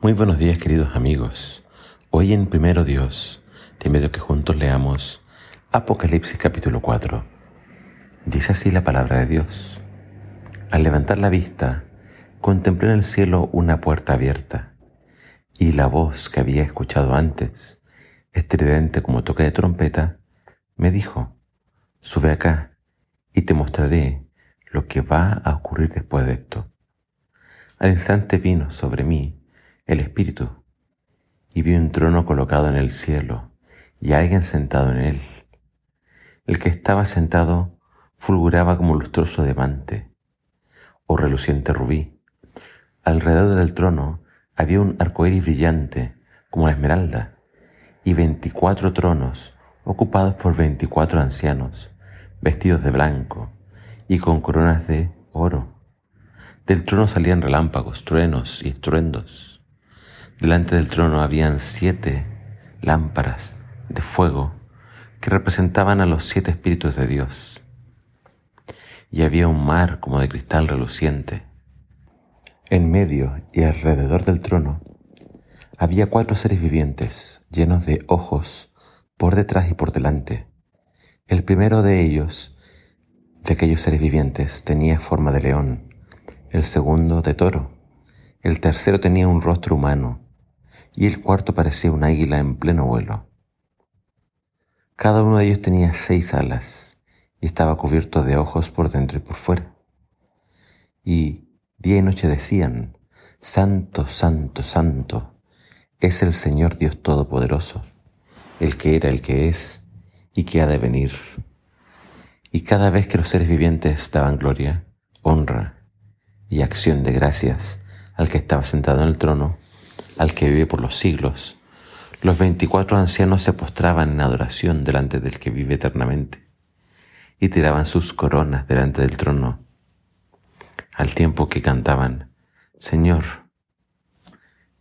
Muy buenos días queridos amigos. Hoy en Primero Dios te invito a que juntos leamos Apocalipsis capítulo 4. Dice así la palabra de Dios. Al levantar la vista, contemplé en el cielo una puerta abierta y la voz que había escuchado antes, estridente como toque de trompeta, me dijo, sube acá y te mostraré lo que va a ocurrir después de esto. Al instante vino sobre mí el Espíritu, y vi un trono colocado en el cielo y alguien sentado en él. El que estaba sentado fulguraba como lustroso diamante o reluciente rubí. Alrededor del trono había un arcoíris brillante como la esmeralda y veinticuatro tronos ocupados por veinticuatro ancianos vestidos de blanco y con coronas de oro. Del trono salían relámpagos, truenos y estruendos Delante del trono habían siete lámparas de fuego que representaban a los siete espíritus de Dios. Y había un mar como de cristal reluciente. En medio y alrededor del trono había cuatro seres vivientes llenos de ojos por detrás y por delante. El primero de ellos, de aquellos seres vivientes, tenía forma de león, el segundo de toro, el tercero tenía un rostro humano, y el cuarto parecía un águila en pleno vuelo. Cada uno de ellos tenía seis alas y estaba cubierto de ojos por dentro y por fuera. Y día y noche decían, Santo, Santo, Santo, es el Señor Dios Todopoderoso, el que era, el que es y que ha de venir. Y cada vez que los seres vivientes daban gloria, honra y acción de gracias al que estaba sentado en el trono, al que vive por los siglos. Los veinticuatro ancianos se postraban en adoración delante del que vive eternamente y tiraban sus coronas delante del trono, al tiempo que cantaban, Señor,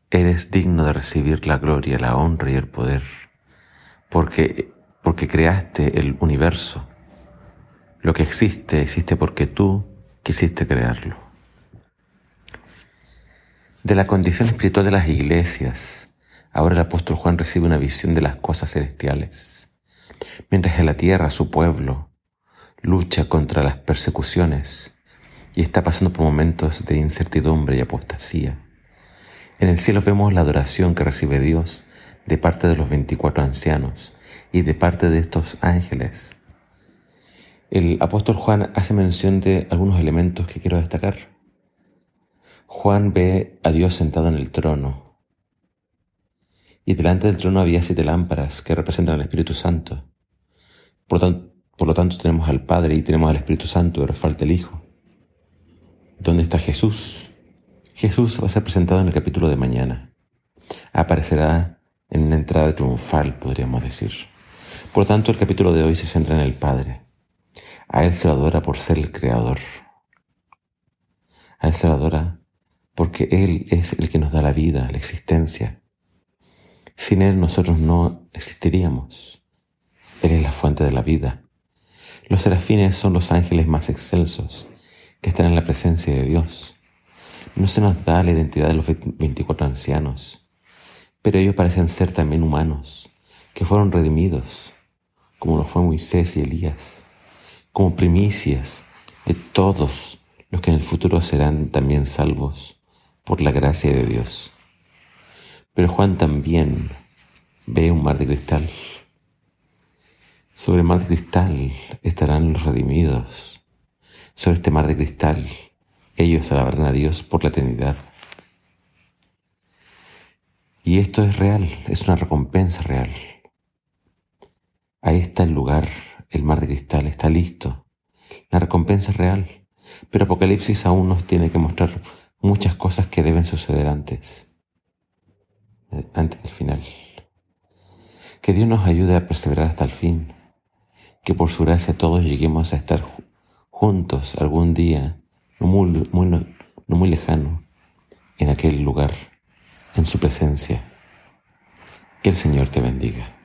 eres digno de recibir la gloria, la honra y el poder, porque, porque creaste el universo. Lo que existe existe porque tú quisiste crearlo de la condición espiritual de las iglesias. Ahora el apóstol Juan recibe una visión de las cosas celestiales. Mientras en la tierra su pueblo lucha contra las persecuciones y está pasando por momentos de incertidumbre y apostasía. En el cielo vemos la adoración que recibe Dios de parte de los 24 ancianos y de parte de estos ángeles. El apóstol Juan hace mención de algunos elementos que quiero destacar. Juan ve a Dios sentado en el trono. Y delante del trono había siete lámparas que representan al Espíritu Santo. Por, lo tanto tenemos al Padre y tenemos al Espíritu Santo, pero falta el Hijo. ¿Dónde está Jesús? Jesús va a ser presentado en el capítulo de mañana. Aparecerá en una entrada triunfal, podríamos decir. Por lo tanto, el capítulo de hoy se centra en el Padre. A Él se lo adora por ser el Creador. A Él se lo adora porque Él es el que nos da la vida, la existencia. Sin Él nosotros no existiríamos. Él es la fuente de la vida. Los serafines son los ángeles más excelsos que están en la presencia de Dios. No se nos da la identidad de los 24 ancianos, pero ellos parecen ser también humanos, que fueron redimidos, como lo fue Moisés y Elías, como primicias de todos los que en el futuro serán también salvos por la gracia de Dios. Pero Juan también ve un mar de cristal. Sobre el mar de cristal estarán los redimidos. Sobre este mar de cristal ellos alabarán a Dios por la eternidad. Y esto es real, es una recompensa real. Ahí está el lugar, el mar de cristal, está listo. La recompensa es real, pero Apocalipsis aún nos tiene que mostrar muchas cosas que deben suceder antes, antes del final. Que Dios nos ayude a perseverar hasta el fin, que por su gracia todos lleguemos a estar juntos algún día, no muy, no muy lejano, en aquel lugar, en su presencia. Que el Señor te bendiga.